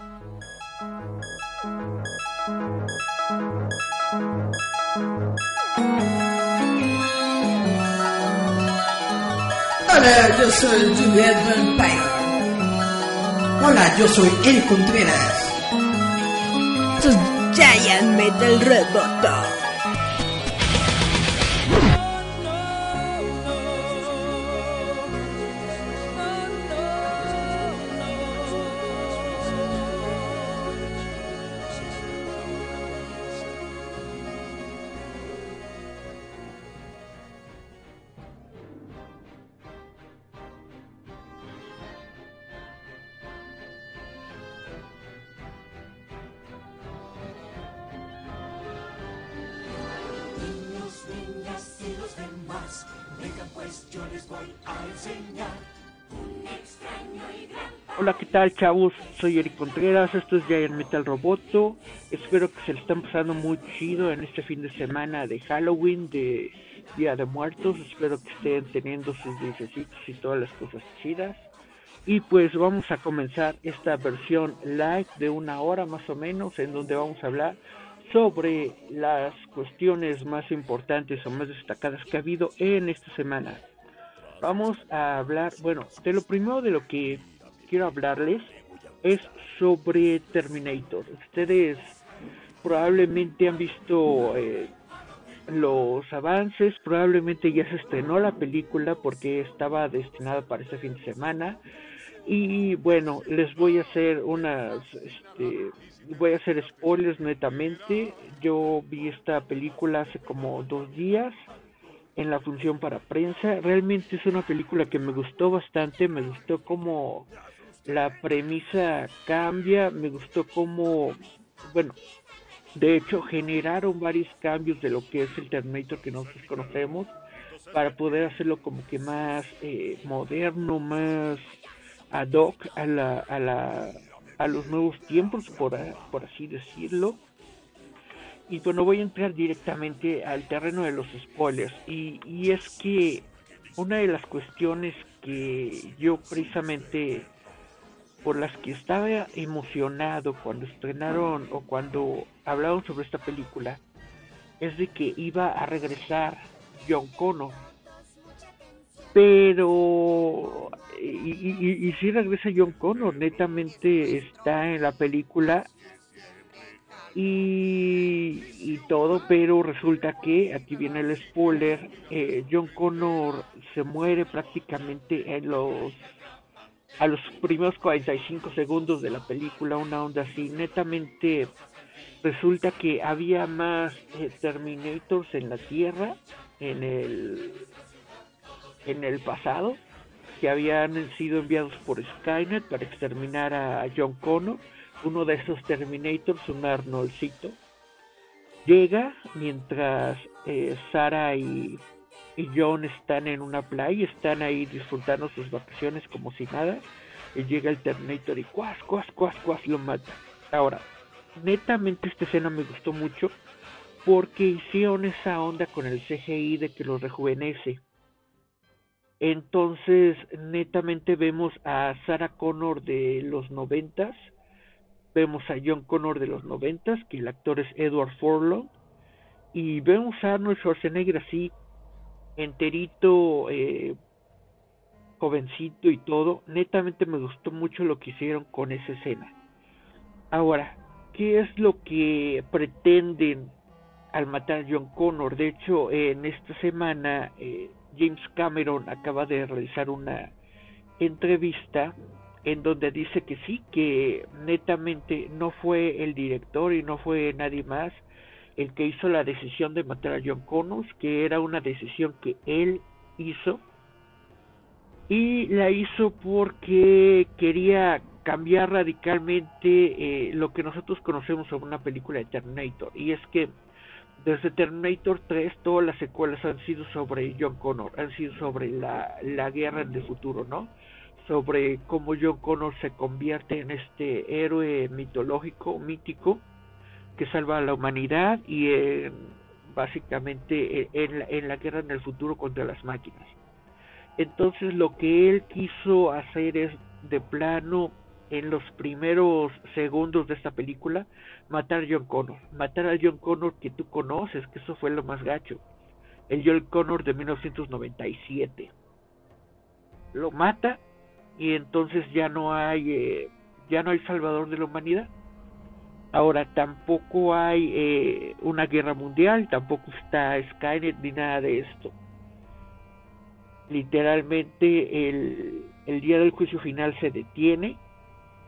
Hola, yo soy Juliet Vampire. Hola, yo soy El Contreras. Sus Giant Metal Roboto. Tal, chavos? Soy Eric Contreras, esto es Giant Metal Roboto. Espero que se le estén pasando muy chido en este fin de semana de Halloween, de Día de Muertos. Espero que estén teniendo sus dulcecitos y todas las cosas chidas. Y pues vamos a comenzar esta versión live de una hora más o menos, en donde vamos a hablar sobre las cuestiones más importantes o más destacadas que ha habido en esta semana. Vamos a hablar, bueno, de lo primero de lo que quiero hablarles es sobre Terminator. Ustedes probablemente han visto eh, los avances, probablemente ya se estrenó la película porque estaba destinada para este fin de semana. Y bueno, les voy a hacer unas, este, voy a hacer spoilers netamente. Yo vi esta película hace como dos días en la función para prensa. Realmente es una película que me gustó bastante, me gustó como la premisa cambia, me gustó como, bueno, de hecho generaron varios cambios de lo que es el Terminator que nosotros conocemos para poder hacerlo como que más eh, moderno, más ad hoc a la, a la a los nuevos tiempos, por, por así decirlo. Y bueno, voy a entrar directamente al terreno de los spoilers. Y, y es que una de las cuestiones que yo precisamente por las que estaba emocionado cuando estrenaron o cuando hablaron sobre esta película es de que iba a regresar John Connor. Pero, y, y, si regresa John Connor, netamente está en la película y, y todo, pero resulta que, aquí viene el spoiler, eh, John Connor se muere prácticamente en los a los primeros 45 segundos de la película, una onda así, netamente resulta que había más eh, Terminators en la Tierra en el en el pasado que habían sido enviados por Skynet para exterminar a John Connor, uno de esos Terminators, un Arnoldcito, llega mientras eh, Sara y y John están en una playa, están ahí disfrutando sus vacaciones como si nada, y llega el Terminator y cuas, cuas, cuas, cuas, lo mata. Ahora, netamente esta escena me gustó mucho porque hicieron esa onda con el CGI de que lo rejuvenece. Entonces, netamente vemos a Sarah Connor de los noventas, vemos a John Connor de los noventas, que el actor es Edward Furlong, y vemos a Arnold Schwarzenegger así enterito, eh, jovencito y todo, netamente me gustó mucho lo que hicieron con esa escena. Ahora, ¿qué es lo que pretenden al matar a John Connor? De hecho, en esta semana eh, James Cameron acaba de realizar una entrevista en donde dice que sí, que netamente no fue el director y no fue nadie más el que hizo la decisión de matar a John Connors, que era una decisión que él hizo y la hizo porque quería cambiar radicalmente eh, lo que nosotros conocemos sobre una película de Terminator y es que desde Terminator 3 todas las secuelas han sido sobre John Connor, han sido sobre la, la guerra en el futuro, ¿no? Sobre cómo John Connor se convierte en este héroe mitológico, mítico, que salva a la humanidad y básicamente en la, guerra en el futuro contra las máquinas. Entonces lo que él quiso hacer es de plano en los primeros segundos de esta película matar a John Connor, matar a John Connor que tú conoces, que eso fue lo más gacho, el John Connor de 1997. Lo mata y entonces ya no hay eh, ya no hay salvador de la humanidad. Ahora tampoco hay eh, una guerra mundial, tampoco está Skynet ni nada de esto. Literalmente el, el día del juicio final se detiene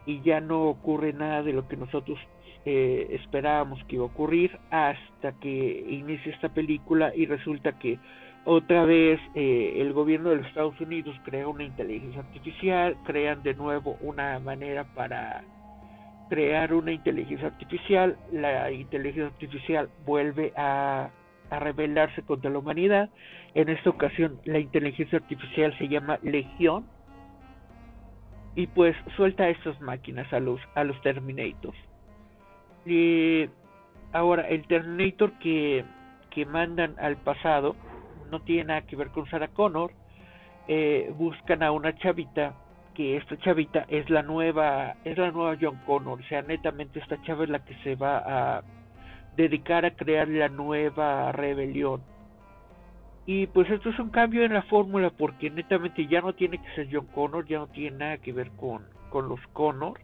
y ya no ocurre nada de lo que nosotros eh, esperábamos que iba a ocurrir hasta que inicia esta película y resulta que otra vez eh, el gobierno de los Estados Unidos crea una inteligencia artificial, crean de nuevo una manera para crear una inteligencia artificial, la inteligencia artificial vuelve a, a rebelarse contra la humanidad, en esta ocasión la inteligencia artificial se llama Legión y pues suelta a estas máquinas a los, a los Terminators. Y ahora el Terminator que, que mandan al pasado no tiene nada que ver con Sarah Connor, eh, buscan a una chavita que esta chavita es la nueva es la nueva John Connor, o sea, netamente esta chava es la que se va a dedicar a crear la nueva rebelión. Y pues esto es un cambio en la fórmula porque netamente ya no tiene que ser John Connor, ya no tiene nada que ver con, con los Connor.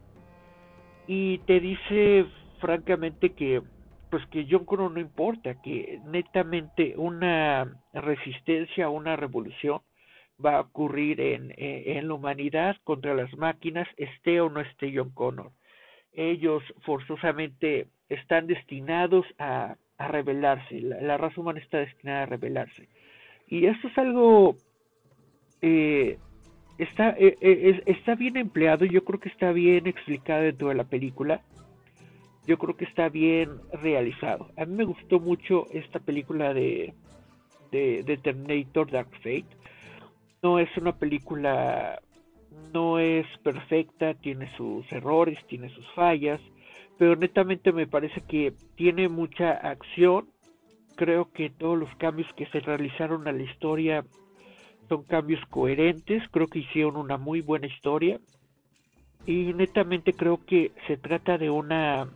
Y te dice francamente que pues que John Connor no importa, que netamente una resistencia, una revolución va a ocurrir en, en, la humanidad contra las máquinas, esté o no esté John Connor. Ellos forzosamente están destinados a, a rebelarse, la, raza humana está destinada a rebelarse. Y esto es algo... Eh, está, eh, eh, está bien empleado, yo creo que está bien explicado dentro de la película yo creo que está bien realizado. A mí me gustó mucho esta película de, de, Terminator Dark Fate. No es una película, no es perfecta, tiene sus errores, tiene sus fallas, pero netamente me parece que tiene mucha acción. Creo que todos los cambios que se realizaron a la historia son cambios coherentes, creo que hicieron una muy buena historia y netamente creo que se trata de una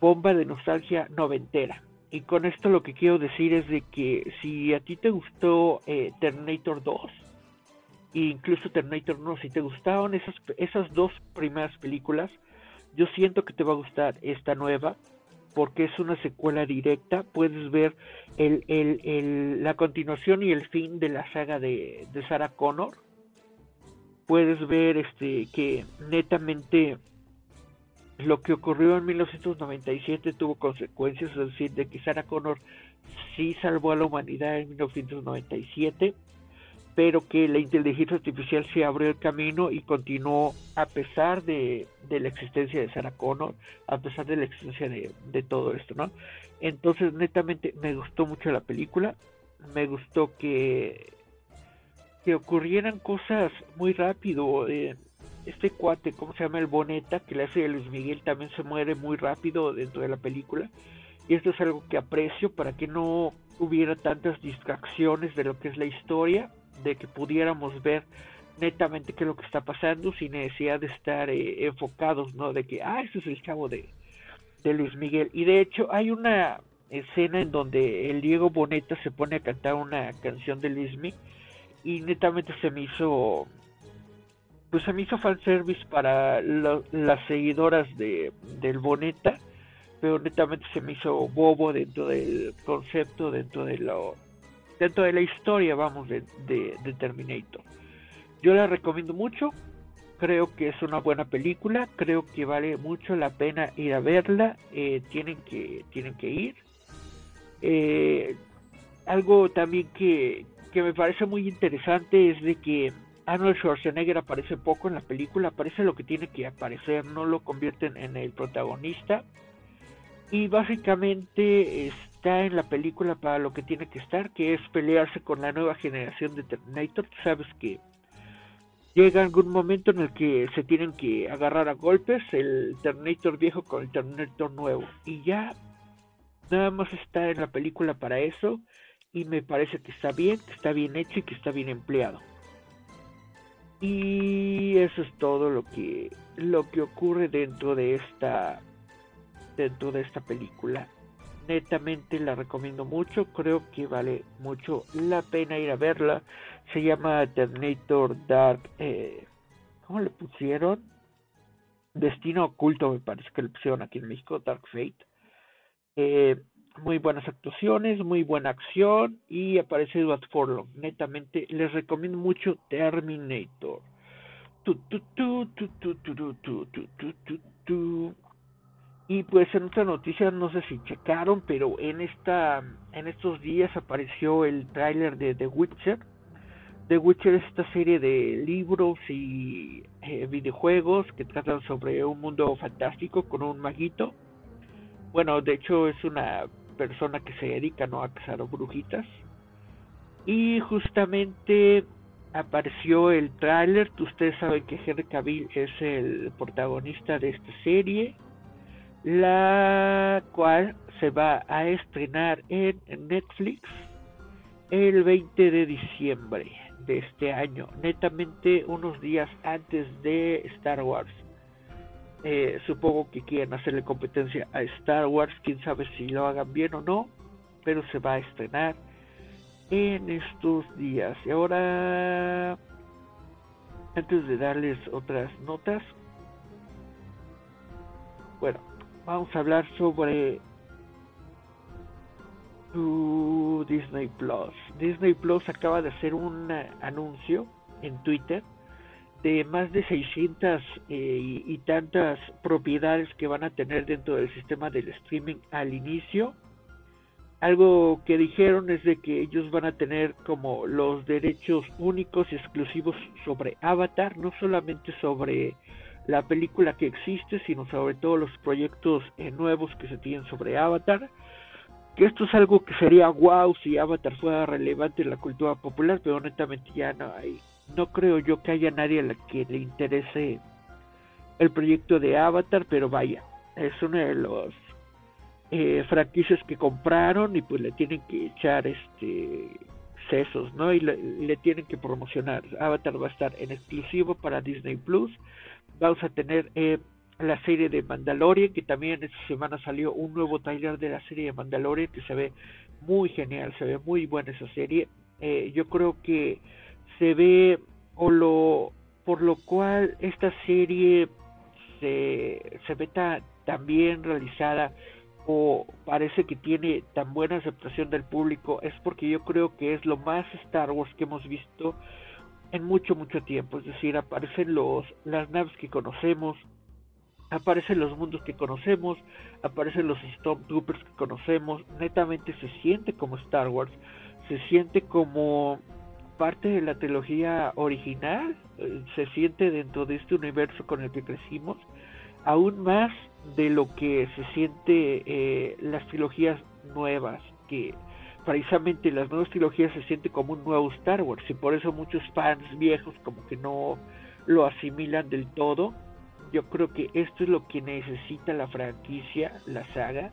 bomba de nostalgia noventera. Y con esto lo que quiero decir es de que si a ti te gustó eh, Terminator 2, e incluso Terminator 1, si te gustaron esas, esas dos primeras películas, yo siento que te va a gustar esta nueva, porque es una secuela directa, puedes ver el, el, el, la continuación y el fin de la saga de, de Sarah Connor, puedes ver este que netamente lo que ocurrió en 1997 tuvo consecuencias, es decir, de que Sarah Connor sí salvó a la humanidad en 1997, pero que la inteligencia artificial se abrió el camino y continuó a pesar de, la existencia de Sarah Connor, a pesar de la existencia de, de, todo esto, ¿no? Entonces, netamente, me gustó mucho la película, me gustó que, que ocurrieran cosas muy rápido. Eh, este cuate, ¿cómo se llama? El Boneta, que le hace a Luis Miguel, también se muere muy rápido dentro de la película. Y esto es algo que aprecio para que no hubiera tantas distracciones de lo que es la historia, de que pudiéramos ver netamente qué es lo que está pasando sin necesidad de estar eh, enfocados, ¿no? De que, ah, este es el chavo de, de Luis Miguel. Y de hecho hay una escena en donde el Diego Boneta se pone a cantar una canción de Luis Miguel y netamente se me hizo pues se me hizo fanservice para las seguidoras de del Boneta, pero netamente se me hizo bobo dentro del concepto, dentro de lo dentro de la historia, vamos, de, de, Terminator. Yo la recomiendo mucho, creo que es una buena película, creo que vale mucho la pena ir a verla, eh, tienen que tienen que ir. Eh, algo también que, que me parece muy interesante es de que Arnold Schwarzenegger aparece poco en la película, aparece lo que tiene que aparecer, no lo convierten en el protagonista. Y básicamente está en la película para lo que tiene que estar, que es pelearse con la nueva generación de Terminator. Sabes que llega algún momento en el que se tienen que agarrar a golpes el Terminator viejo con el Terminator nuevo. Y ya nada más está en la película para eso. Y me parece que está bien, que está bien hecho y que está bien empleado. Y eso es todo lo que lo que ocurre dentro de esta dentro de esta película. Netamente la recomiendo mucho, creo que vale mucho la pena ir a verla. Se llama Terminator Dark, eh, ¿cómo le pusieron? Destino Oculto, me parece que le pusieron aquí en México, Dark Fate. Eh, muy buenas actuaciones, muy buena acción y aparece Edward Forlong. Netamente les recomiendo mucho Terminator. Y pues en otra noticia, no sé si checaron, pero en esta en estos días apareció el tráiler de The Witcher. The Witcher es esta serie de libros y eh, videojuegos que tratan sobre un mundo fantástico con un maguito. Bueno, de hecho es una persona que se dedica ¿no? a cazar brujitas. Y justamente apareció el tráiler. Ustedes saben que Henry Cavill es el protagonista de esta serie la cual se va a estrenar en Netflix el 20 de diciembre de este año, netamente unos días antes de Star Wars. Eh, supongo que quieren hacerle competencia a Star Wars, quién sabe si lo hagan bien o no, pero se va a estrenar en estos días. Y ahora, antes de darles otras notas, bueno, vamos a hablar sobre Disney Plus. Disney Plus acaba de hacer un anuncio en Twitter de más de 600 eh, y, tantas propiedades que van a tener dentro del sistema del streaming al inicio. Algo que dijeron es de que ellos van a tener como los derechos únicos y exclusivos sobre Avatar, no solamente sobre la película que existe, sino sobre todo los proyectos eh, nuevos que se tienen sobre Avatar. Que esto es algo que sería wow si Avatar fuera relevante en la cultura popular, pero honestamente ya no hay. No creo yo que haya nadie a la que le interese el proyecto de Avatar, pero vaya, es uno de los eh, franquicias que compraron y pues le tienen que echar este sesos, ¿no? Y le, tienen que promocionar. Avatar va a estar en exclusivo para Disney Plus vamos a tener eh, la serie de Mandalorian, que también esta semana salió un nuevo trailer de la serie de Mandalorian, que se ve muy genial, se ve muy buena esa serie. Eh, yo creo que se ve, o lo, por lo cual esta serie se, se ve tan, bien realizada o parece que tiene tan buena aceptación del público es porque yo creo que es lo más Star Wars que hemos visto en mucho, mucho tiempo. Es decir, aparecen los, las naves que conocemos, aparecen los mundos que conocemos, aparecen los Stormtroopers que conocemos. Netamente se siente como Star Wars, se siente como parte de la trilogía original, eh, se siente dentro de este universo con el que crecimos, aún más de lo que se siente eh, las trilogías nuevas que precisamente las nuevas trilogías se siente como un nuevo Star Wars y por eso muchos fans viejos como que no lo asimilan del todo. Yo creo que esto es lo que necesita la franquicia, la saga.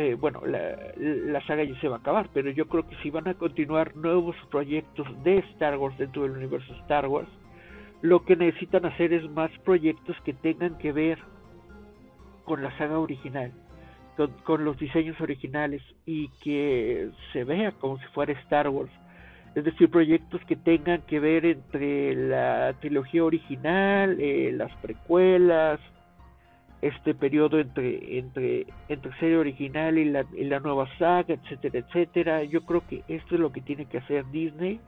Eh, bueno, la, saga ya se va a acabar, pero yo creo que si van a continuar nuevos proyectos de Star Wars dentro del universo Star Wars, lo que necesitan hacer es más proyectos que tengan que ver con la saga original con, los diseños originales y que se vea como si fuera Star Wars. Es decir, proyectos que tengan que ver entre la trilogía original, eh, las precuelas, este periodo entre entre entre serie original y la, y la nueva saga, etcétera, etcétera. Yo creo que esto es lo que tiene que hacer Disney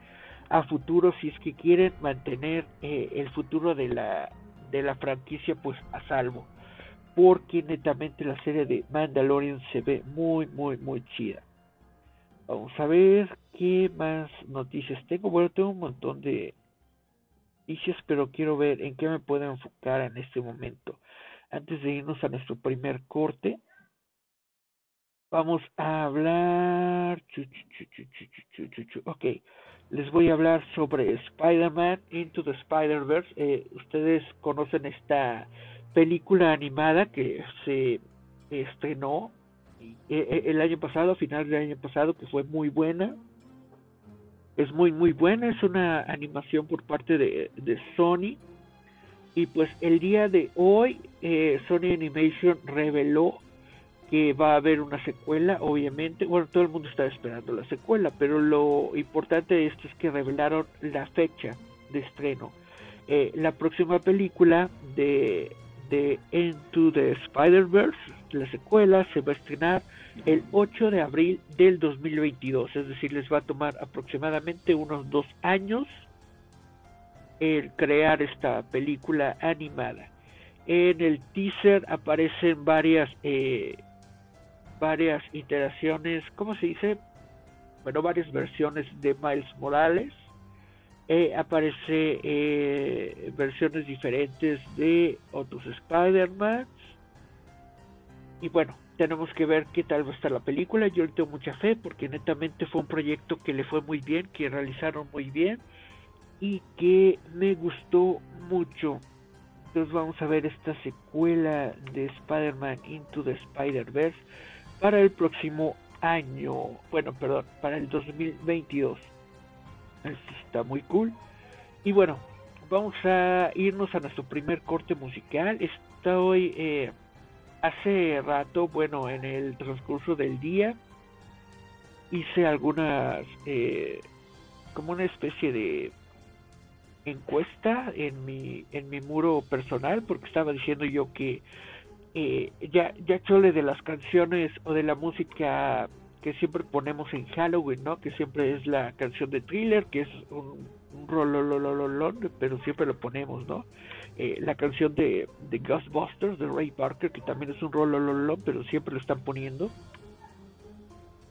a futuro si es que quieren mantener eh, el futuro de la de la franquicia pues a salvo porque netamente la serie de Mandalorian se ve muy, muy, muy chida. Vamos a ver qué más noticias tengo. Bueno, tengo un montón de noticias, pero quiero ver en qué me puedo enfocar en este momento. Antes de irnos a nuestro primer corte, vamos a hablar. Ok, les voy a hablar sobre Spider-Man Into the Spider-Verse. Eh, ustedes conocen esta película animada que se estrenó e, e, el año pasado, a finales del año pasado, que fue muy buena. es muy muy buena, es una animación por parte de, de Sony. Y pues el día de hoy eh, Sony Animation reveló que va a haber una secuela, obviamente. Bueno, todo el mundo está esperando la secuela, pero lo importante de esto es que revelaron la fecha de estreno. Eh, la próxima película de, de Into the Spider-Verse, la secuela, se va a estrenar el 8 de abril del 2022. Es decir, les va a tomar aproximadamente unos dos años crear esta película animada. En el teaser aparecen varias eh, varias iteraciones, ¿cómo se dice? Bueno, varias versiones de Miles Morales. Eh, aparece eh, versiones diferentes de otros Spider-Man. Y bueno, tenemos que ver qué tal va a estar la película. Yo le tengo mucha fe porque netamente fue un proyecto que le fue muy bien, que realizaron muy bien y que me gustó mucho. Entonces vamos a ver esta secuela de Spider-Man Into the Spider-Verse para el próximo año. Bueno, perdón, para el 2022. Esto está muy cool. Y bueno, vamos a irnos a nuestro primer corte musical. Estoy eh, hace rato, bueno, en el transcurso del día, hice algunas, eh, como una especie de encuesta en mi, en mi muro personal, porque estaba diciendo yo que eh, ya, ya chole de las canciones o de la música que siempre ponemos en Halloween, ¿no? Que siempre es la canción de Thriller, que es un, un rolololololón, pero siempre lo ponemos, ¿no? Eh, la canción de, de Ghostbusters de Ray Parker, que también es un rolololón, pero siempre lo están poniendo.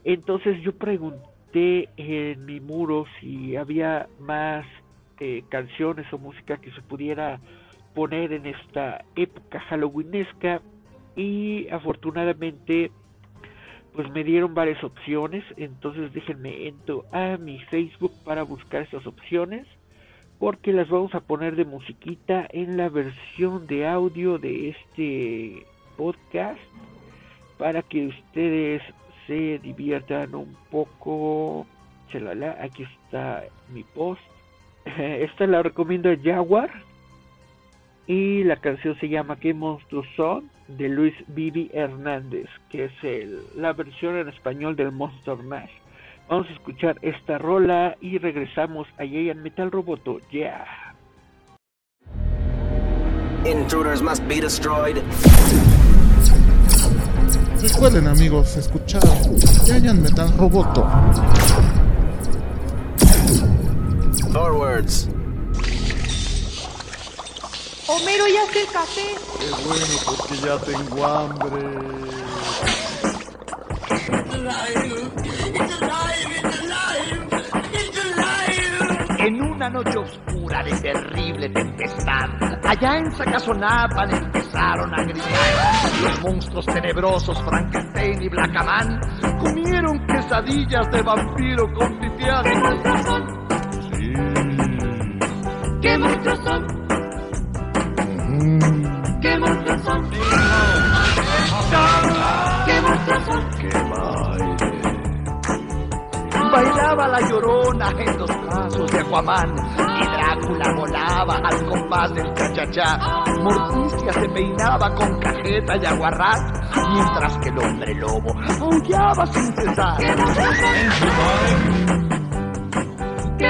Entonces yo pregunté en mi muro si había más eh, canciones o música que se pudiera poner en esta época halloweenesca y afortunadamente pues me dieron varias opciones. Entonces déjenme entro a mi facebook para buscar esas opciones porque las vamos a poner de musiquita en la versión de audio de este podcast para que ustedes se diviertan un poco. Chalala, aquí está mi post esta la recomiendo a Jaguar y la canción se llama ¿Qué monstruos son? de Luis Vivi Hernández, que es el, la versión en español del Monster Mash. Vamos a escuchar esta rola y regresamos a Giant Metal Roboto. Yeah. Intruders must be destroyed. Recuerden amigos, escuchar Giant Metal Roboto. Forwards. Homero ya hace el café. Qué bueno, porque ya tengo hambre. En una noche oscura de terrible tempestad, allá en Sacazonapan empezaron a gritar. Los monstruos tenebrosos Frankenstein y Blackaman comieron quesadillas de vampiro con pipián. ¿Qué monstruos son? ¿Qué monstruos son? ¿Qué monstruos son? ¡Qué baile! Bailaba la llorona en los brazos de Aquaman y Drácula volaba al compás del chachachá. Morticia se peinaba con cajeta y aguarrás, mientras que el hombre lobo aullaba sin cesar. ¿Qué monstruos son?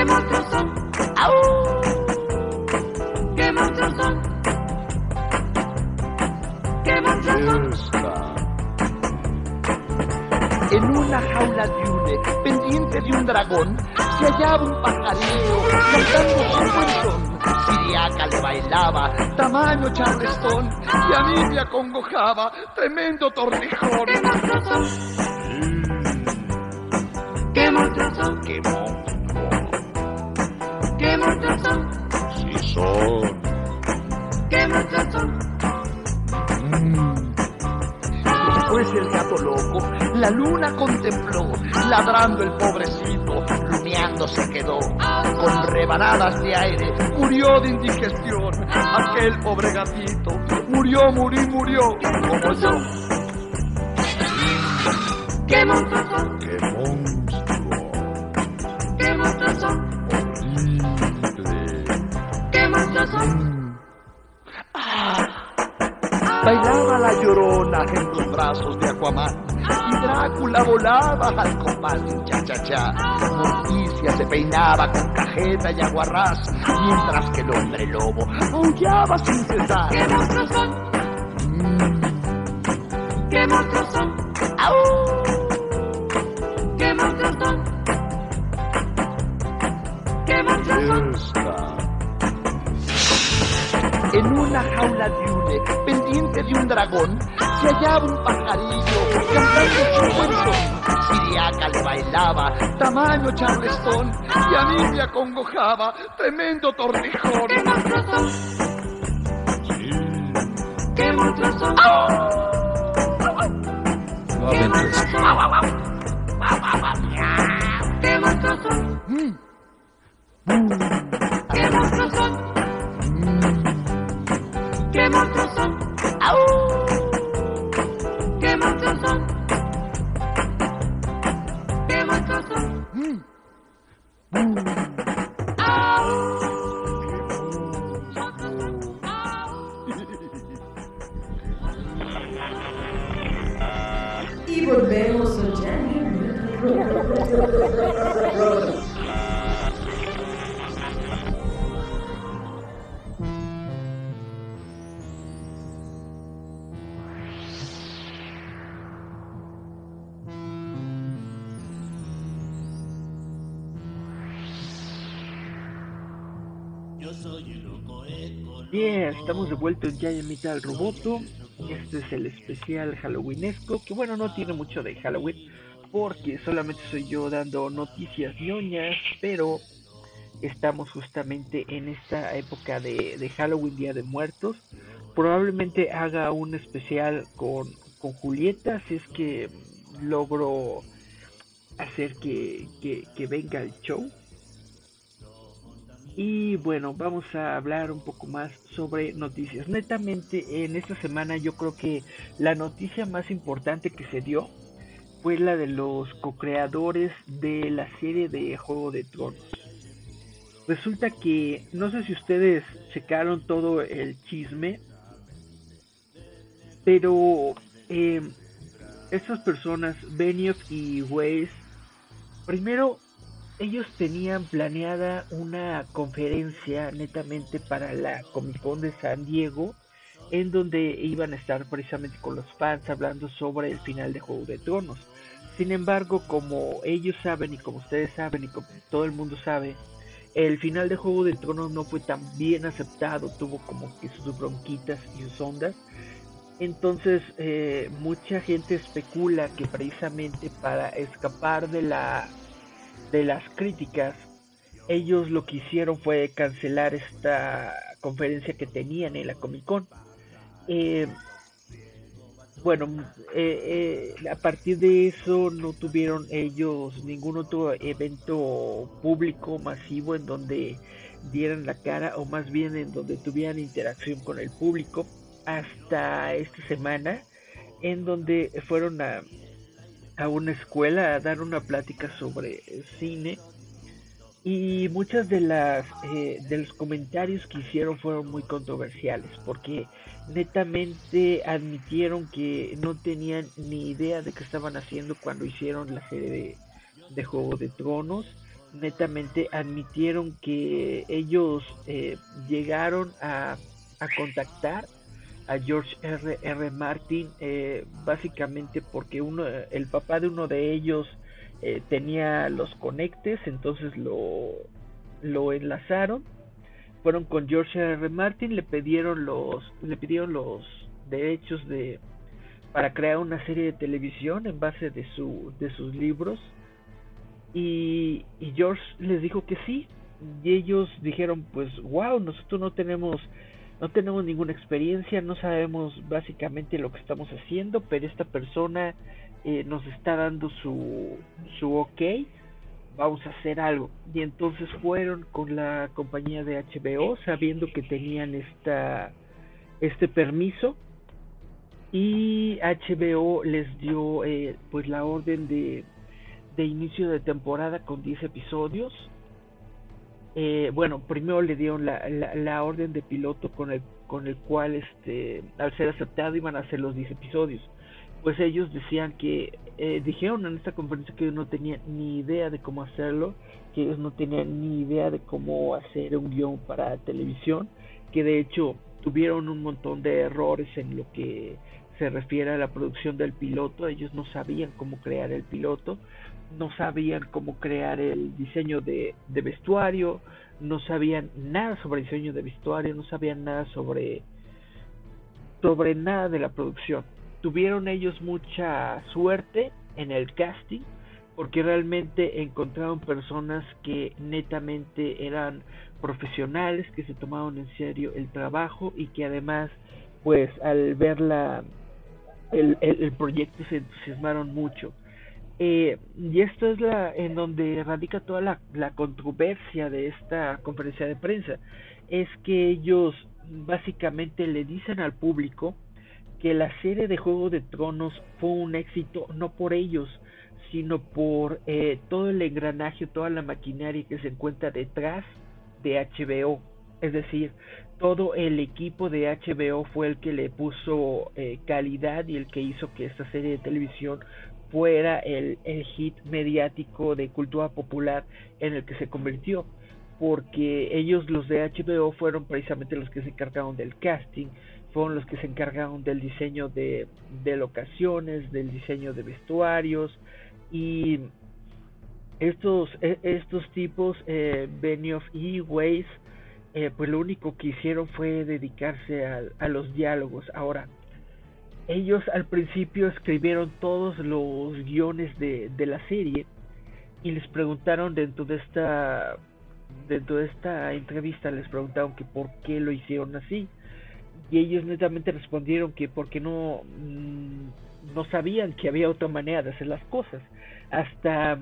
¿Qué monstruos son? ¡Au! ¿Qué monstruos son? ¿Qué monstruos son? En una jaula de hule, pendiente de un dragón, se hallaba un pajarito cantando su son. Siriaca le bailaba, tamaño charlestón, y a mí me acongojaba, tremendo torrijón. ¿Qué monstruos son? ¿Qué monstruos son? ¿Qué monstruos son? Sí son. ¿Qué son? Mm. Después el gato loco, la luna contempló, ladrando el pobrecito, lumeando se quedó. Con rebanadas de aire, murió de indigestión. Aquel pobre gatito, murió, murió, murió, como yo. ¿Qué monstruos son? ¡Qué monstruo! ¿Qué monstruos Mm. Bailaba la llorona en los brazos de Aquaman y Drácula volaba al compás de cha-cha-cha. Morticia se peinaba con cajeta y aguarrás, mientras que el hombre lobo aullaba sin cesar. ¿Qué monstruos son? ¿Qué monstruos son? ¿Qué En una jaula de hule, pendiente de un dragón, se hallaba un pajarillo cantando su buen son. Siriaca le bailaba, tamaño charlestón, y a mí me acongojaba, tremendo tortijón. ¿Qué monstruos son? Sí. ¿Qué monstruos son? Nuevamente esto. ¿Qué monstruos son? ¿Qué monstruos Bien, estamos de vuelta en Giant Metal Roboto. Este es el especial Halloweenesco, que bueno, no tiene mucho de Halloween, porque solamente soy yo dando noticias ñoñas, pero estamos justamente en esta época de, Halloween, Día de Muertos. Probablemente haga un especial con, con Julieta, si es que logro hacer que, que, que venga el show. Y bueno, vamos a hablar un poco más sobre noticias. Netamente, en esta semana yo creo que la noticia más importante que se dio fue la de los co-creadores de la serie de Juego de Tronos. Resulta que, no sé si ustedes checaron todo el chisme, pero eh, estas personas, Benioff y Weiss, primero ellos tenían planeada una conferencia netamente para la Comic Con de San Diego, en donde iban a estar precisamente con los fans hablando sobre el final de Juego de Tronos. Sin embargo, como ellos saben y como ustedes saben y como todo el mundo sabe, el final de Juego de Tronos no fue tan bien aceptado, tuvo como que sus bronquitas y sus ondas. Entonces, eh, mucha gente especula que precisamente para escapar de la de las críticas, ellos lo que hicieron fue cancelar esta conferencia que tenían en la Comic Con. Eh, bueno, eh, eh, a partir de eso no tuvieron ellos ningún otro evento público masivo en donde dieran la cara o más bien en donde tuvieran interacción con el público hasta esta semana en donde fueron a, a una escuela a dar una plática sobre cine. Y muchas de las eh, de los comentarios que hicieron fueron muy controversiales porque netamente admitieron que no tenían ni idea de qué estaban haciendo cuando hicieron la serie de, de Juego de Tronos netamente admitieron que ellos eh, llegaron a, a contactar a George R. R. Martin eh, básicamente porque uno el papá de uno de ellos eh, tenía los conectes entonces lo lo enlazaron fueron con George R. R. Martin le pidieron los le pidieron los derechos de para crear una serie de televisión en base de su de sus libros y, George les dijo que sí y ellos dijeron pues wow nosotros no tenemos no tenemos ninguna experiencia, no sabemos básicamente lo que estamos haciendo, pero esta persona eh, nos está dando su, su ok, vamos a hacer algo. Y entonces fueron con la compañía de HBO sabiendo que tenían esta, este permiso y HBO les dio eh, pues la orden de, de inicio de temporada con 10 episodios eh, bueno, primero le dieron la, la, la, orden de piloto con el, con el cual, este, al ser aceptado, iban a hacer los 10 episodios. Pues ellos decían que, eh, dijeron en esta conferencia que ellos no tenían ni idea de cómo hacerlo, que ellos no tenían ni idea de cómo hacer un guion para televisión, que de hecho tuvieron un montón de errores en lo que se refiere a la producción del piloto, ellos no sabían cómo crear el piloto, no sabían cómo crear el diseño de, de vestuario, no sabían nada sobre diseño de vestuario, no sabían nada sobre sobre nada de la producción. Tuvieron ellos mucha suerte en el casting porque realmente encontraron personas que netamente eran profesionales, que se tomaron en serio el trabajo y que además pues al ver la, el, el, proyecto se entusiasmaron mucho. Eh, y esto es la en donde radica toda la, la, controversia de esta conferencia de prensa. Es que ellos básicamente le dicen al público que la serie de Juego de Tronos fue un éxito no por ellos, sino por eh, todo el engranaje, toda la maquinaria que se encuentra detrás de HBO. Es decir, todo el equipo de HBO fue el que le puso eh, calidad y el que hizo que esta serie de televisión fuera el, el hit mediático de cultura popular en el que se convirtió porque ellos los de HBO fueron precisamente los que se encargaron del casting, fueron los que se encargaron del diseño de, de locaciones, del diseño de vestuarios y estos e, estos tipos eh, Benioff y Weiss eh, pues lo único que hicieron fue dedicarse a, a los diálogos. Ahora ellos al principio escribieron todos los guiones de, de la serie y les preguntaron dentro de esta dentro de esta entrevista les preguntaron que por qué lo hicieron así y ellos netamente respondieron que porque no mmm, no sabían que había otra manera de hacer las cosas. Hasta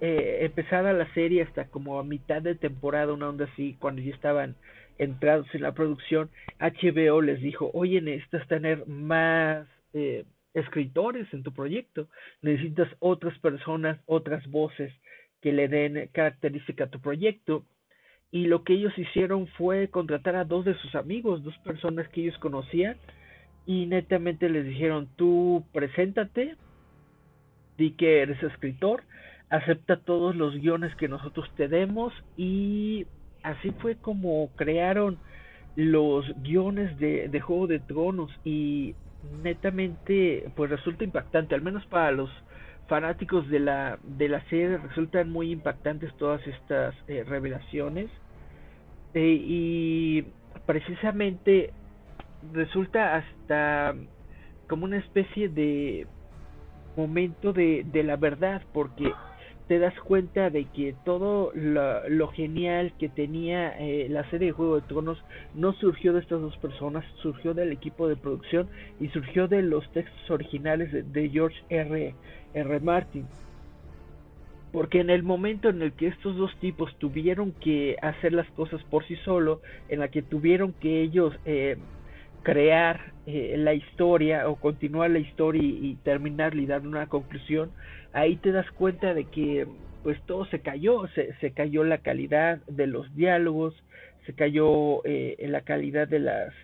eh, empezada la serie hasta como a mitad de temporada una onda así cuando ya estaban entrados en la producción HBO les dijo oye necesitas tener más eh, escritores en tu proyecto. Necesitas otras personas otras voces que le den característica a tu proyecto y lo que ellos hicieron fue contratar a dos de sus amigos, dos personas que ellos conocían y netamente les dijeron tú preséntate, di que eres escritor, acepta todos los guiones que nosotros te demos y así fue como crearon los guiones de, de Juego de Tronos y netamente pues resulta impactante, al menos para los fanáticos de la, de la serie resultan muy impactantes todas estas eh, revelaciones eh, y precisamente resulta hasta como una especie de momento de, de la verdad porque te das cuenta de que todo lo, genial que tenía eh, la serie de Juego de Tronos no surgió de estas dos personas, surgió del equipo de producción y surgió de los textos originales de George R. R. Martin. Porque en el momento en el que estos dos tipos tuvieron que hacer las cosas por sí solo, en la que tuvieron que ellos eh, crear eh, la historia o continuar la historia y, y terminarla y dar una conclusión, ahí te das cuenta de que pues todo se cayó, se, se cayó la calidad de los diálogos, se cayó eh, la calidad de las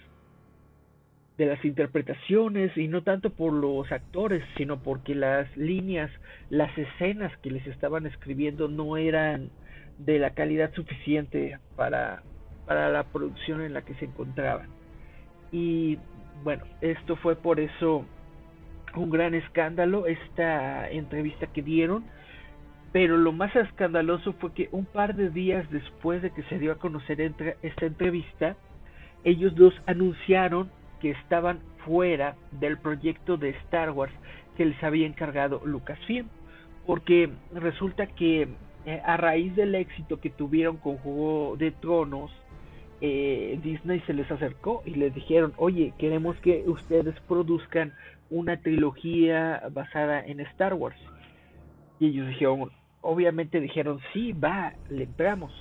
de las interpretaciones y no tanto por los actores, sino porque las líneas, las escenas que les estaban escribiendo no eran de la calidad suficiente para, para la producción en la que se encontraban. Y bueno, esto fue por eso un gran escándalo esta entrevista que dieron, pero lo más escandaloso fue que un par de días después de que se dio a conocer esta entrevista, ellos dos anunciaron que estaban fuera del proyecto de Star Wars que les había encargado Lucasfilm, porque resulta que eh, a raíz del éxito que tuvieron con Juego de Tronos, eh, Disney se les acercó y les dijeron, oye, queremos que ustedes produzcan una trilogía basada en Star Wars. Y ellos dijeron, obviamente dijeron, sí, va, le entramos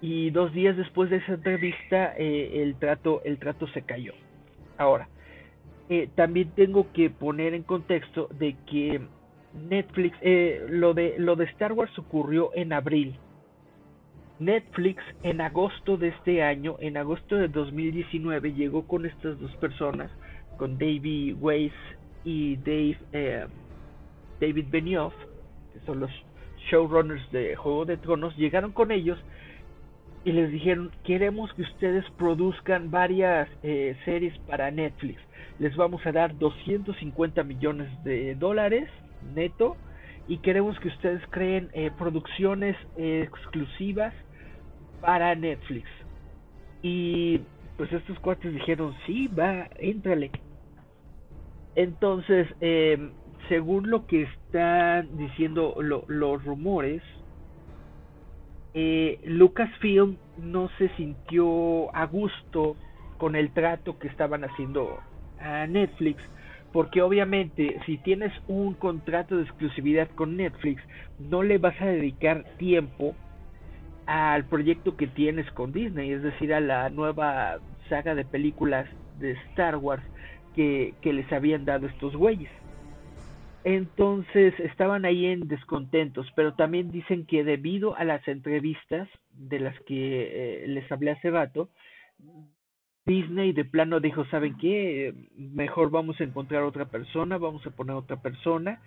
y dos días después de esa entrevista eh, el trato el trato se cayó. Ahora eh, también tengo que poner en contexto de que Netflix eh, lo de lo de Star Wars ocurrió en abril. Netflix en agosto de este año, en agosto de 2019, llegó con estas dos personas, con David Weiss y Dave, eh, David Benioff, que son los showrunners de Juego de Tronos, llegaron con ellos y les dijeron, queremos que ustedes produzcan varias eh, series para Netflix. Les vamos a dar 250 millones de dólares neto y queremos que ustedes creen eh, producciones exclusivas para Netflix. Y pues estos cuates dijeron, sí, va, éntrale. Entonces, eh, según lo que están diciendo lo, los rumores, eh, Lucasfilm no se sintió a gusto con el trato que estaban haciendo a Netflix porque obviamente si tienes un contrato de exclusividad con Netflix no le vas a dedicar tiempo al proyecto que tienes con Disney es decir a la nueva saga de películas de Star Wars que, que les habían dado estos güeyes entonces estaban ahí en descontentos, pero también dicen que debido a las entrevistas de las que eh, les hablé hace rato, Disney de plano dijo, ¿saben qué? Mejor vamos a encontrar otra persona, vamos a poner otra persona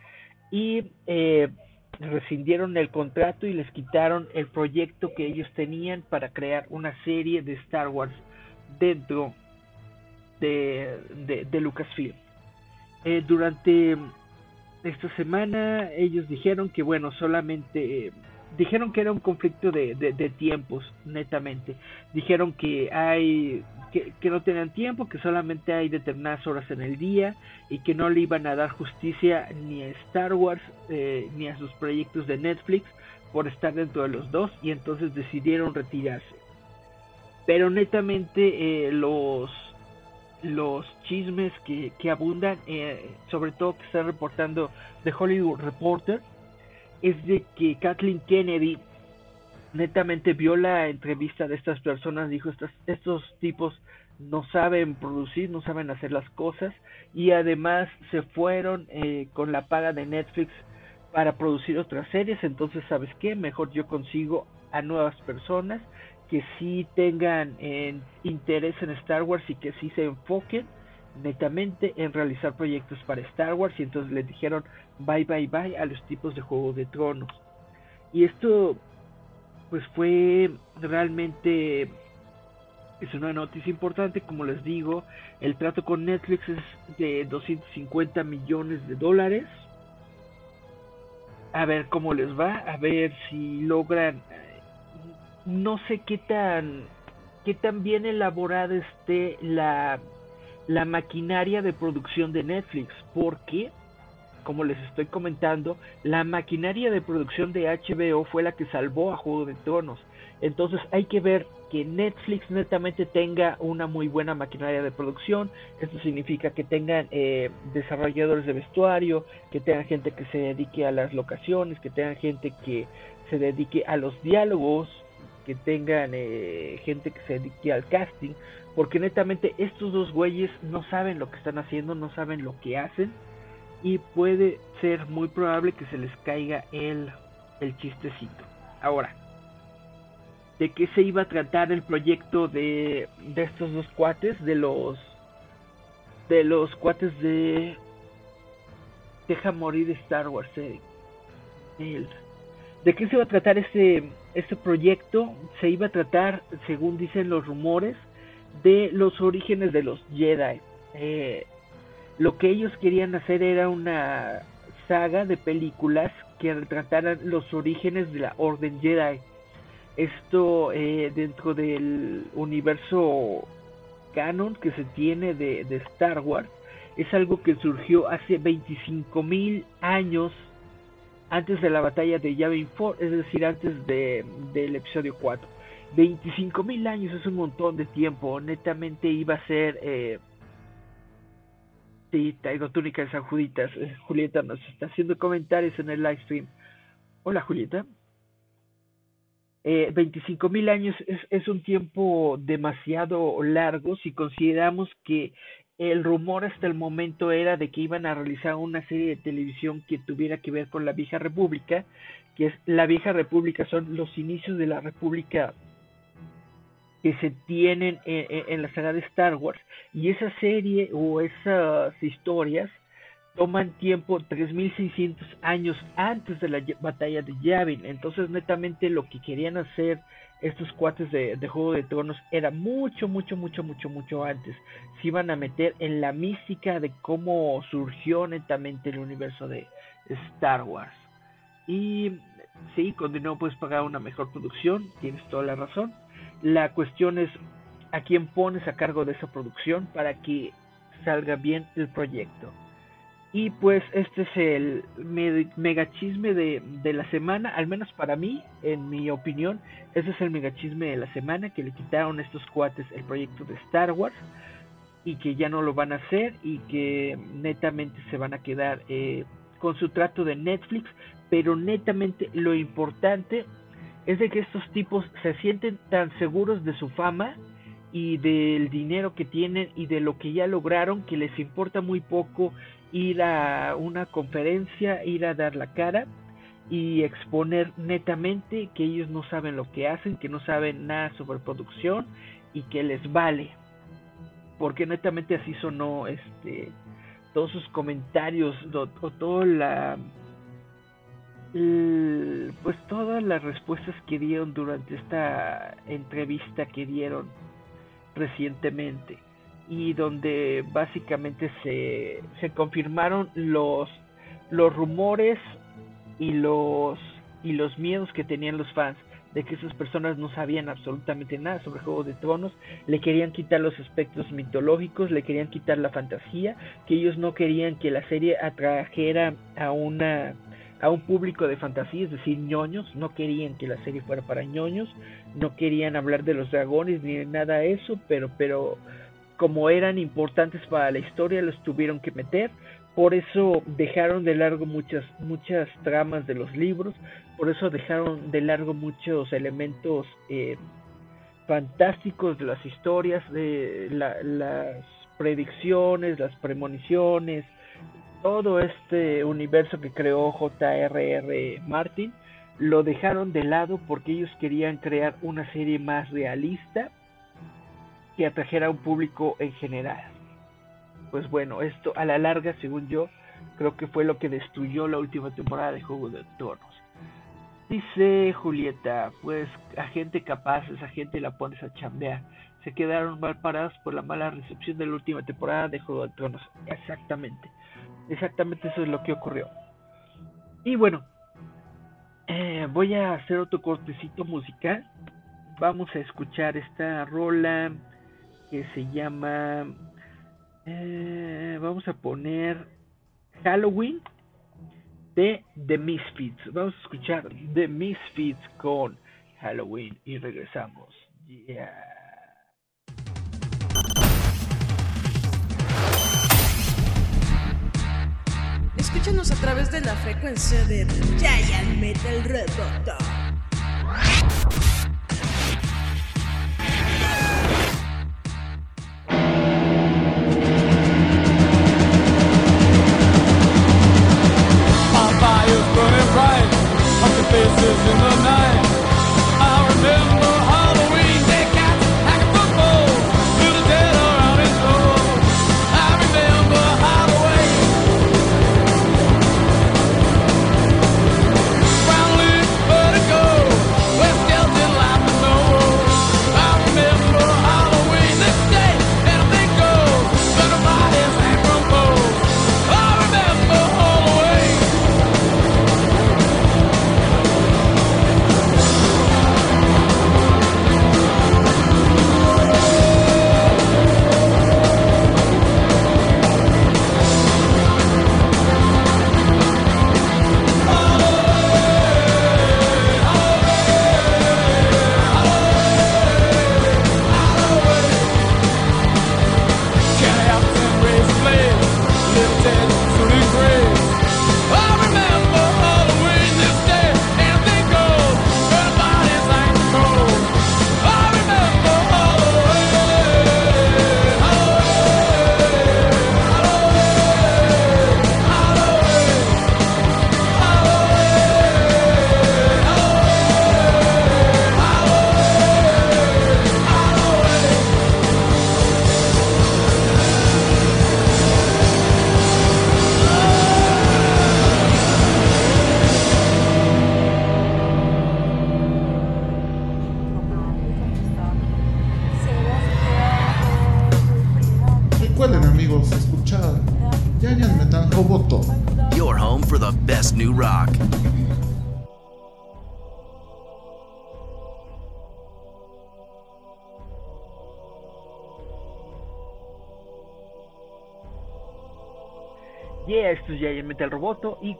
y eh, rescindieron el contrato y les quitaron el proyecto que ellos tenían para crear una serie de Star Wars dentro de, de, Lucasfilm. Eh, durante esta semana ellos dijeron que bueno solamente eh, dijeron que era un conflicto de, de, de, tiempos netamente. Dijeron que hay que, que, no tenían tiempo que solamente hay determinadas horas en el día y que no le iban a dar justicia ni a Star Wars eh, ni a sus proyectos de Netflix por estar dentro de los dos y entonces decidieron retirarse. Pero netamente eh, los los chismes que, abundan, eh, sobre todo que está reportando The Hollywood Reporter, es de que Kathleen Kennedy netamente vio la entrevista de estas personas, dijo, estos, estos tipos no saben producir, no saben hacer las cosas y además se fueron eh, con la paga de Netflix para producir otras series, entonces sabes qué, mejor yo consigo a nuevas personas que sí tengan interés en Star Wars y que sí se enfoquen netamente en realizar proyectos para Star Wars y entonces les dijeron bye bye bye a los tipos de Juego de Tronos. Y esto pues fue realmente es una noticia importante. Como les digo el trato con Netflix es de 250 millones de dólares. A ver cómo les va a ver si logran no sé qué tan qué tan bien elaborada esté la la maquinaria de producción de Netflix porque como les estoy comentando la maquinaria de producción de HBO fue la que salvó a Juego de Tronos. Entonces hay que ver que Netflix netamente tenga una muy buena maquinaria de producción. Esto significa que tengan eh, desarrolladores de vestuario que tengan gente que se dedique a las locaciones que tengan gente que se dedique a los diálogos que tengan eh, gente que se dedique al casting, porque netamente estos dos güeyes no saben lo que están haciendo, no saben lo que hacen y puede ser muy probable que se les caiga el, el chistecito. Ahora, ¿de qué se iba a tratar el proyecto de, de estos dos cuates? De los de los cuates de Deja morir Star Wars. Eh. El, ¿De qué se iba a tratar este, este proyecto? Se iba a tratar, según dicen los rumores, de los orígenes de los Jedi. Eh, lo que ellos querían hacer era una saga de películas que retrataran los orígenes de la Orden Jedi. Esto eh, dentro del universo canon que se tiene de, de Star Wars es algo que surgió hace 25 mil años antes de la batalla de Yavin 4, es decir, antes de, del episodio 4. 25 mil años es un montón de tiempo, netamente iba a ser... Eh, sí, traigo túnica de San Juditas. Eh, Julieta nos está haciendo comentarios en el live stream. Hola Julieta. Eh, 25 mil años es, es, un tiempo demasiado largo si consideramos que el rumor hasta el momento era de que iban a realizar una serie de televisión que tuviera que ver con la vieja república, que es la vieja república, son los inicios de la república que se tienen en, en- en la saga de Star Wars. Y esa serie o esas historias toman tiempo 3600 años antes de la batalla de Yavin. Entonces, netamente lo que querían hacer estos cuates de, Juego de Tronos era mucho, mucho, mucho, mucho, mucho antes. Se iban a meter en la mística de cómo surgió netamente el universo de Star Wars. Y sí, cuando no puedes pagar una mejor producción, tienes toda la razón. La cuestión es a quién pones a cargo de esa producción para que salga bien el proyecto. Y pues este es el me- megachisme de, de la semana, al menos para mí, en mi opinión, ese es el megachisme de la semana, que le quitaron estos cuates el proyecto de Star Wars y que ya no lo van a hacer y que netamente se van a quedar eh, con su trato de Netflix, pero netamente lo importante es de que estos tipos se sienten tan seguros de su fama y del dinero que tienen y de lo que ya lograron que les importa muy poco ir a una conferencia, ir a dar la cara y exponer netamente que ellos no saben lo que hacen, que no saben nada sobre producción y que les vale. Porque netamente así sonó este todos sus comentarios o toda la pues todas las respuestas que dieron durante esta entrevista que dieron recientemente y donde básicamente se, se confirmaron los los rumores y los y los miedos que tenían los fans de que esas personas no sabían absolutamente nada sobre Juego de Tronos, le querían quitar los aspectos mitológicos, le querían quitar la fantasía, que ellos no querían que la serie atrajera a una a un público de fantasía, es decir, ñoños, no querían que la serie fuera para ñoños, no querían hablar de los dragones ni de nada de eso, pero pero como eran importantes para la historia los tuvieron que meter, por eso dejaron de largo muchas muchas tramas de los libros, por eso dejaron de largo muchos elementos eh, fantásticos de las historias, de la- las predicciones, las premoniciones, todo este universo que creó J.R.R. Martin, lo dejaron de lado porque ellos querían crear una serie más realista que atrajera a un público en general. Pues bueno, esto a la larga, según yo, creo que fue lo que destruyó la última temporada de Juego de Tronos. Dice Julieta, pues a gente capaz, esa gente la pones a chambear. Se quedaron mal parados por la mala recepción de la última temporada de Juego de Tronos. Exactamente. Exactamente eso es lo que ocurrió. Y bueno, eh, voy a hacer otro cortecito musical. Vamos a escuchar esta rola que se llama... eh, vamos a poner Halloween de The Misfits. Vamos a escuchar The Misfits con Halloween y regresamos. Yeah. Escúchanos a través de la frecuencia de Giant Metal Roboto.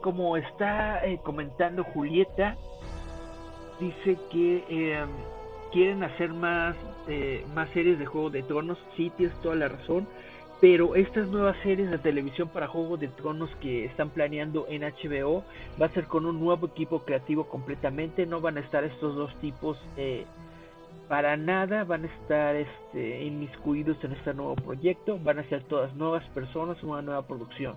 Como está eh, comentando Julieta, dice que eh, quieren hacer más, eh, más series de Juego de Tronos, sí, tienes toda la razón, pero estas nuevas series de televisión para Juego de Tronos que están planeando en HBO va a ser con un nuevo equipo creativo completamente, no van a estar estos dos tipos eh, para nada, van a estar este, inmiscuidos en este nuevo proyecto, van a ser todas nuevas personas, una nueva producción.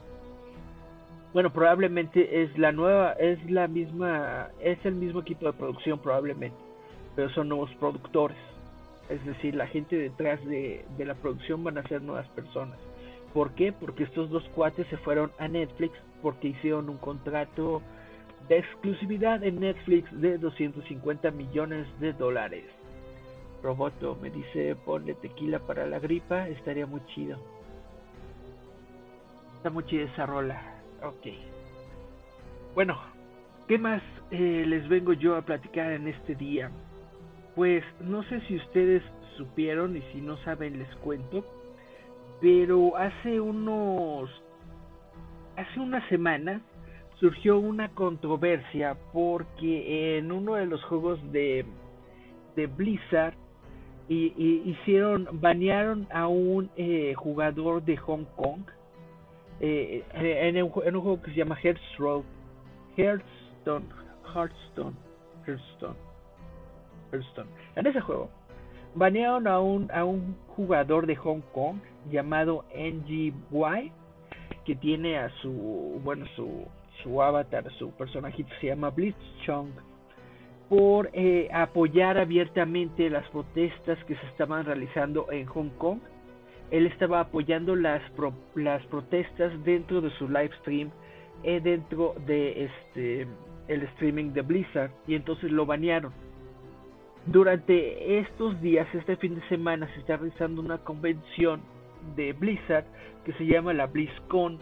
Bueno, probablemente es la nueva, es la misma, es el mismo equipo de producción probablemente, pero son nuevos productores. Es decir, la gente detrás de, la producción van a ser nuevas personas. ¿Por qué? Porque estos dos cuates se fueron a Netflix porque hicieron un contrato de exclusividad en Netflix de 250 millones de dólares. Roboto me dice ponle tequila para la gripa, estaría muy chido. Está muy chida esa rola. Ok. Bueno, ¿qué más eh, les vengo yo a platicar en este día? Pues no sé si ustedes supieron y si no saben les cuento, pero hace unos... hace una semana surgió una controversia porque en uno de los juegos de, de Blizzard y hicieron, banearon a un eh, jugador de Hong Kong eh, en, un, juego que se llama Hearthstone, Hearthstone, Hearthstone, Hearthstone, Hearthstone. En ese juego banearon a un, a un jugador de Hong Kong llamado NGY que tiene a su, bueno, su, su avatar, su personajito se llama Blitzchung por eh, apoyar abiertamente las protestas que se estaban realizando en Hong Kong él estaba apoyando las, pro, las protestas dentro de su live stream, eh, dentro de este el streaming de Blizzard, y entonces lo banearon. Durante estos días, este fin de semana, se está realizando una convención de Blizzard que se llama la BlizzCon.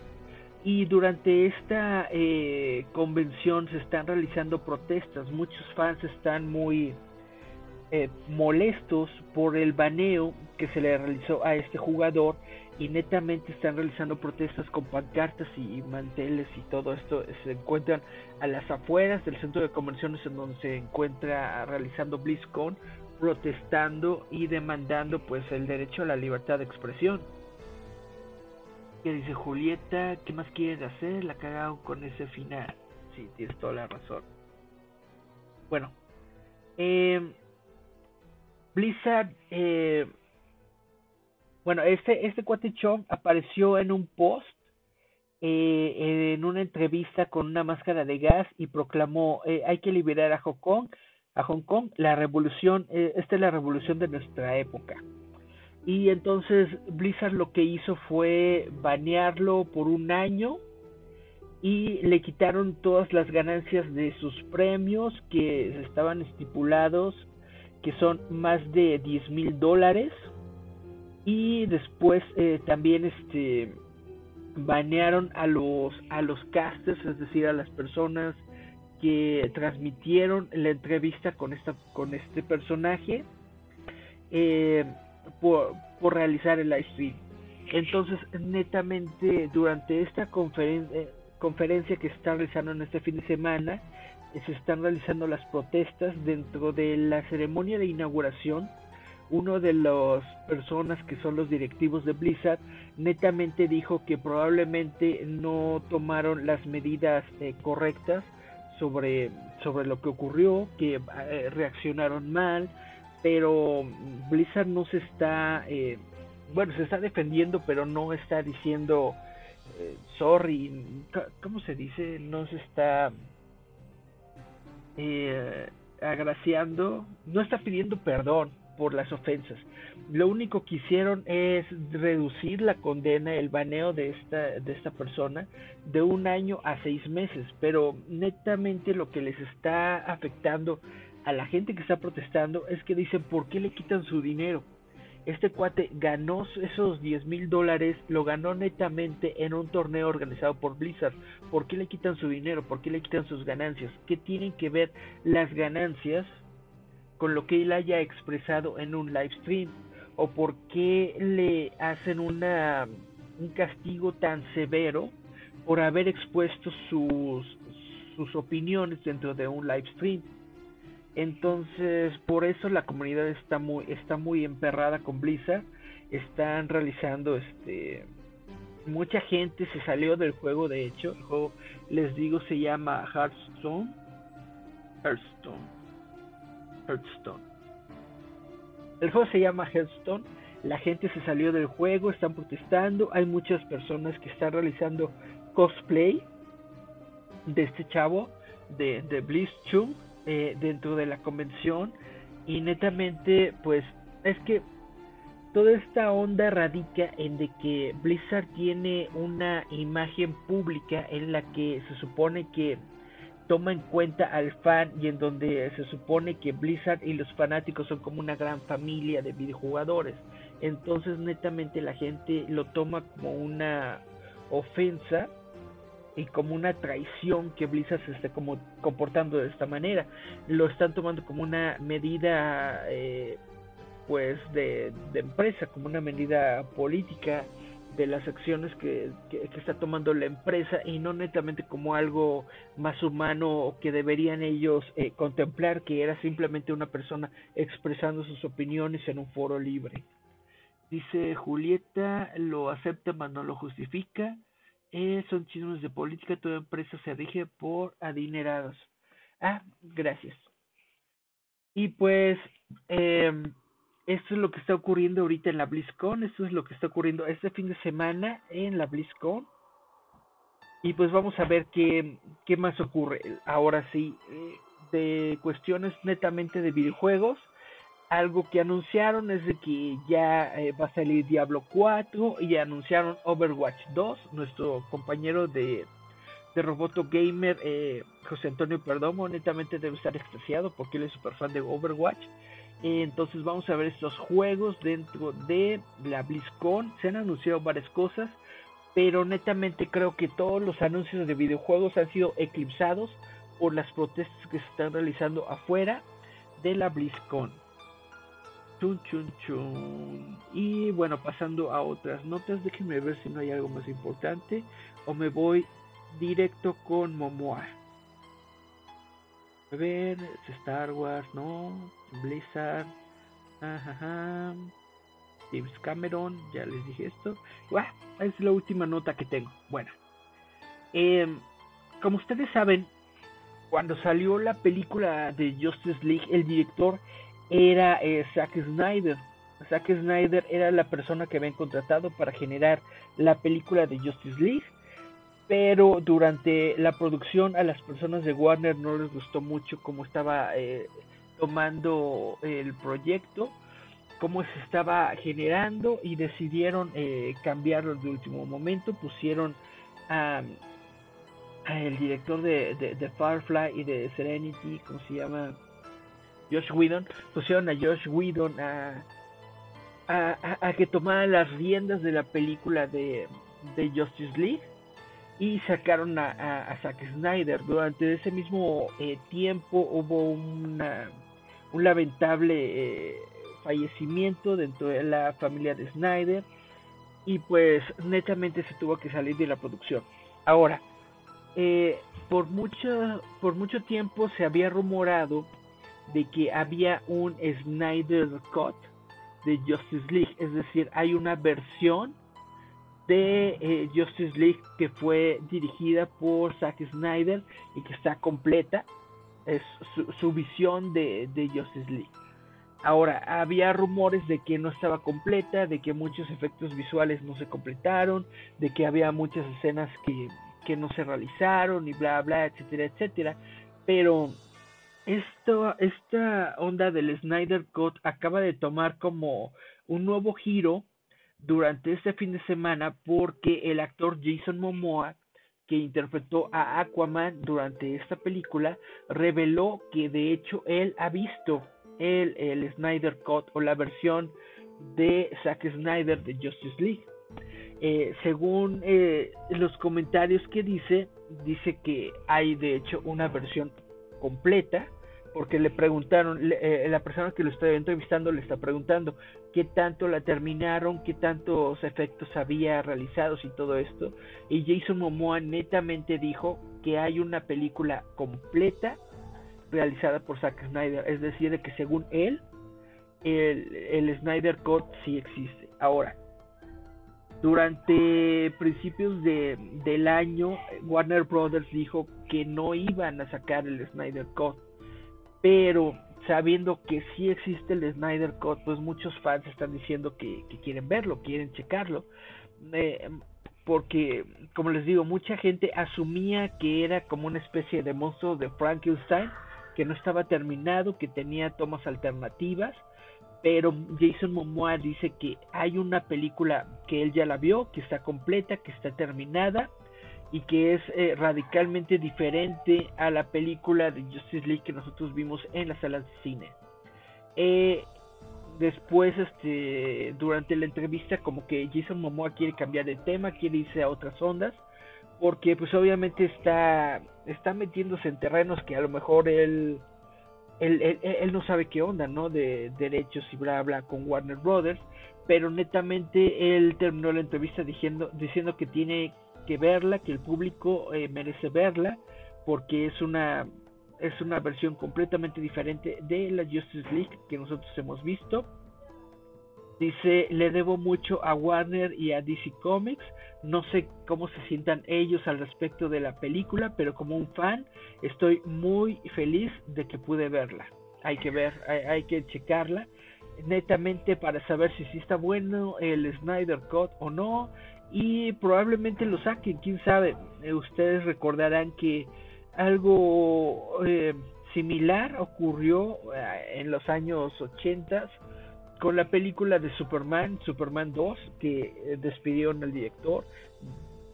Y durante esta eh, convención se están realizando protestas. Muchos fans están muy eh, molestos por el baneo que se le realizó a este jugador y netamente están realizando protestas con pancartas y manteles y todo esto se encuentran a las afueras del centro de convenciones en donde se encuentra realizando BlizzCon protestando y demandando pues el derecho a la libertad de expresión. Que dice Julieta ¿qué más quieres hacer? la cagaron con ese final. Sí, tienes toda la razón. Bueno eh, Blizzard, eh, bueno, este, este cuate Chong apareció en un post, eh, en una entrevista con una máscara de gas y proclamó, eh, hay que liberar a Hong Kong, a Hong Kong, la revolución, eh, esta es la revolución de nuestra época. Y entonces Blizzard lo que hizo fue banearlo por un año y le quitaron todas las ganancias de sus premios que estaban estipulados que son más de 10 mil dólares. Y después eh, también este banearon a los a los casters es decir a las personas que transmitieron la entrevista con esta con este personaje eh, por, por realizar el live stream. Entonces netamente durante esta conferencia eh, conferencia que está realizando en este fin de semana se están realizando las protestas dentro de la ceremonia de inauguración uno de las personas que son los directivos de Blizzard netamente dijo que probablemente no tomaron las medidas eh, correctas sobre, sobre lo que ocurrió, que eh, reaccionaron mal, pero Blizzard no se está, eh, bueno, se está defendiendo, pero no está diciendo eh, sorry, ¿cómo se dice? No se está eh, agraciando, no está pidiendo perdón por las ofensas. Lo único que hicieron es reducir la condena, el baneo de esta, de esta persona de un año a seis meses, pero netamente lo que les está afectando a la gente que está protestando es que dicen por qué le quitan su dinero. Este cuate ganó esos 10 mil dólares, lo ganó netamente en un torneo organizado por Blizzard. ¿Por qué le quitan su dinero? ¿Por qué le quitan sus ganancias? ¿Qué tienen que ver las ganancias con lo que él haya expresado en un live stream? ¿O por qué le hacen una, un castigo tan severo por haber expuesto sus, sus opiniones dentro de un live stream? Entonces, por eso la comunidad está muy está muy emperrada con Blizzard. Están realizando este mucha gente se salió del juego, de hecho, el juego les digo se llama Hearthstone. Hearthstone. Hearthstone. El juego se llama Hearthstone. La gente se salió del juego, están protestando. Hay muchas personas que están realizando cosplay de este chavo de, de Blizzchung eh, dentro de la convención y netamente pues es que toda esta onda radica en de que Blizzard tiene una imagen pública en la que se supone que toma en cuenta al fan y en donde se supone que Blizzard y los fanáticos son como una gran familia de videojugadores. Entonces netamente la gente lo toma como una ofensa y como una traición que Blizzard se esté como comportando de esta manera. Lo están tomando como una medida eh, pues de, de, empresa, como una medida política de las acciones que, que, está tomando la empresa y no netamente como algo más humano que deberían ellos eh, contemplar que era simplemente una persona expresando sus opiniones en un foro libre. Dice Julieta, lo acepta mas no lo justifica. Eh, son chismes de política, toda empresa se rige por adinerados. Ah, gracias. Y pues, eh, esto es lo que está ocurriendo ahorita en la BlizzCon, esto es lo que está ocurriendo este fin de semana en la BlizzCon. Y pues vamos a ver qué, qué más ocurre. Ahora sí, eh, de cuestiones netamente de videojuegos algo que anunciaron es de que ya eh, va a salir Diablo 4 y anunciaron Overwatch 2. Nuestro compañero de, de Roboto Gamer, eh, José Antonio Perdomo, netamente debe estar extasiado porque él es super fan de Overwatch. Eh, entonces vamos a ver estos juegos dentro de la BlizzCon. Se han anunciado varias cosas, pero netamente creo que todos los anuncios de videojuegos han sido eclipsados por las protestas que se están realizando afuera de la BlizzCon. Chun, chun, chun. Y bueno, pasando a otras notas, déjenme ver si no hay algo más importante. O me voy directo con Momoa. A ver, Star Wars, no. Blizzard. Ajá. James Cameron, ya les dije esto. Es la última nota que tengo. Bueno, eh, como ustedes saben, cuando salió la película de Justice League, el director era eh, Zack Snyder. Zack Snyder era la persona que habían contratado para generar la película de Justice League, pero durante la producción a las personas de Warner no les gustó mucho cómo estaba eh, tomando el proyecto, cómo se estaba generando y decidieron eh, cambiarlo de último momento, pusieron a, el director de, de, de Firefly y de Serenity, ¿cómo se llama? Josh Whedon, pusieron a Josh Whedon a, a, a, que tomara las riendas de la película de, de Justice League y sacaron a, a, Zack Snyder. Durante ese mismo eh, tiempo hubo un lamentable eh, fallecimiento dentro de la familia de Snyder y pues netamente se tuvo que salir de la producción. Ahora, eh, por mucho por mucho tiempo se había rumorado de que había un Snyder Cut de Justice League, es decir, hay una versión de eh, Justice League que fue dirigida por Zack Snyder y que está completa, es su, su visión de, de, Justice League. Ahora, había rumores de que no estaba completa, de que muchos efectos visuales no se completaron, de que había muchas escenas que, que no se realizaron y bla bla, etcétera, etcétera, pero esta onda del Snyder Cut acaba de tomar como un nuevo giro durante este fin de semana porque el actor Jason Momoa que interpretó a Aquaman durante esta película reveló que de hecho él ha visto el, el Snyder Cut o la versión de Zack Snyder de Justice League. Eh, según eh, los comentarios que dice, dice que hay de hecho una versión completa, porque le preguntaron, eh, la persona que lo está entrevistando le está preguntando qué tanto la terminaron, qué tantos efectos había realizados y todo esto. Y Jason Momoa netamente dijo que hay una película completa realizada por Zack Snyder, es decir, de que según él, el, el Snyder Cut sí existe. Ahora, durante principios de, del año, Warner Brothers dijo que no iban a sacar el Snyder Cut, pero sabiendo que sí existe el Snyder Cut, pues muchos fans están diciendo que, que quieren verlo, quieren checarlo. Eh, porque, como les digo, mucha gente asumía que era como una especie de monstruo de Frankenstein, que no estaba terminado, que tenía tomas alternativas, pero Jason Momoa dice que hay una película que él ya la vio, que está completa, que está terminada y que es eh, radicalmente diferente a la película de Justice League que nosotros vimos en las salas de cine. Eh, después, este, durante la entrevista, como que Jason Momoa quiere cambiar de tema, quiere irse a otras ondas, porque pues obviamente está, está metiéndose en terrenos que a lo mejor él, él, él, él no sabe qué onda, ¿no? De derechos y bla bla con Warner Brothers, pero netamente él terminó la entrevista diciendo, diciendo que tiene que verla, que el público eh, merece verla, porque es una es una versión completamente diferente de la Justice League que nosotros hemos visto. Dice, le debo mucho a Warner y a DC Comics. No sé cómo se sientan ellos al respecto de la película, pero como un fan estoy muy feliz de que pude verla. Hay que ver, hay, que checarla netamente para saber si sí está bueno el Snyder Cut o no y probablemente lo saquen, quién sabe. Eh, ustedes recordarán que algo eh, similar ocurrió eh, en los años 80 con la película de Superman, Superman 2, que eh, despidieron al director,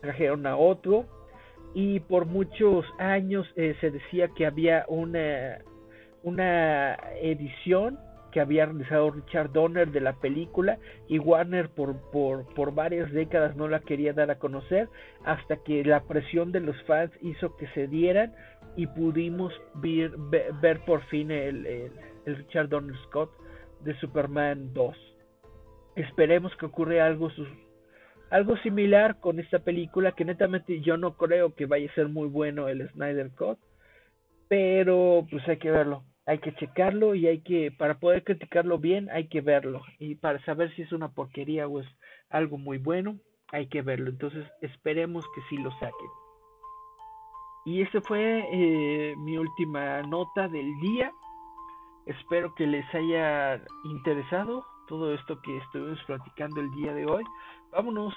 trajeron a otro y por muchos años eh, se decía que había una una edición que había realizado Richard Donner de la película y Warner por, por, por varias décadas no la quería dar a conocer hasta que la presión de los fans hizo que se dieran y pudimos ver, ver, por fin el, el, el, Richard Donner Scott de Superman 2. Esperemos que ocurra algo, algo similar con esta película que netamente yo no creo que vaya a ser muy bueno el Snyder Cut, pero pues hay que verlo hay que checarlo y hay que, para poder criticarlo bien, hay que verlo. Y para saber si es una porquería o es algo muy bueno, hay que verlo. Entonces esperemos que sí lo saquen. Y esta fue eh, mi última nota del día. Espero que les haya interesado todo esto que estuvimos platicando el día de hoy. Vámonos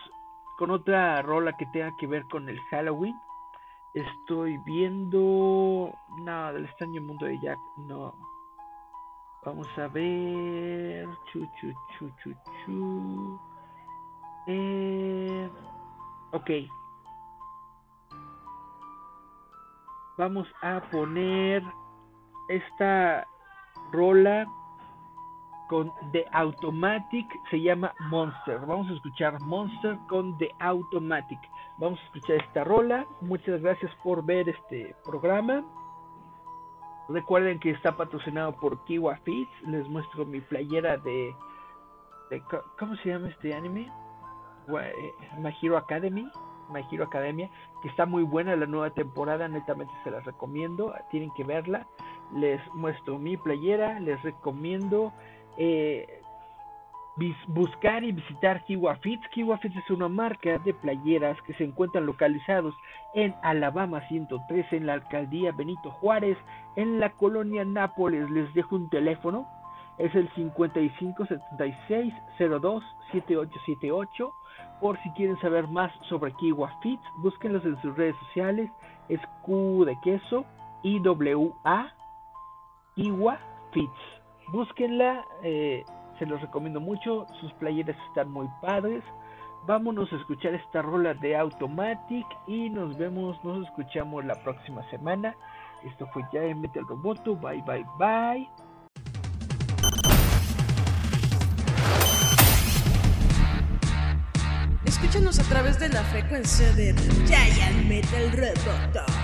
con otra rola que tenga que ver con el Halloween. Estoy viendo. Nada del extraño mundo de Jack. No. Vamos a ver. Chu, chu, chu, chu, chu. Eh... Ok. Vamos a poner esta rola con The Automatic. Se llama Monster. Vamos a escuchar Monster con The Automatic. Vamos a escuchar esta rola. Muchas gracias por ver este programa. Recuerden que está patrocinado por Kiwa Fits. Les muestro mi playera de, ¿cómo se llama este anime? My Hero Academy. My Academia, que está muy buena la nueva temporada, netamente se las recomiendo, tienen que verla. Les muestro mi playera, les recomiendo eh, buscar y visitar Kiwa Fits. Kiwa Fits es una marca de playeras que se encuentran localizados en Alabama 113, en la alcaldía Benito Juárez, en la colonia Nápoles. Les dejo un teléfono, es el 55 76 02 7878. Por si quieren saber más sobre Kiwa Fits, búsquenlos en sus redes sociales. Es Q de queso, IWA, Iwa Fits. Búsquenla, eh, se los recomiendo mucho, sus playeras están muy padres. Vámonos a escuchar esta rola de Automatic y nos vemos, nos escuchamos la próxima semana. Esto fue ya en Metal Roboto, bye bye bye. Escúchanos a través de la frecuencia de Giant Metal Roboto.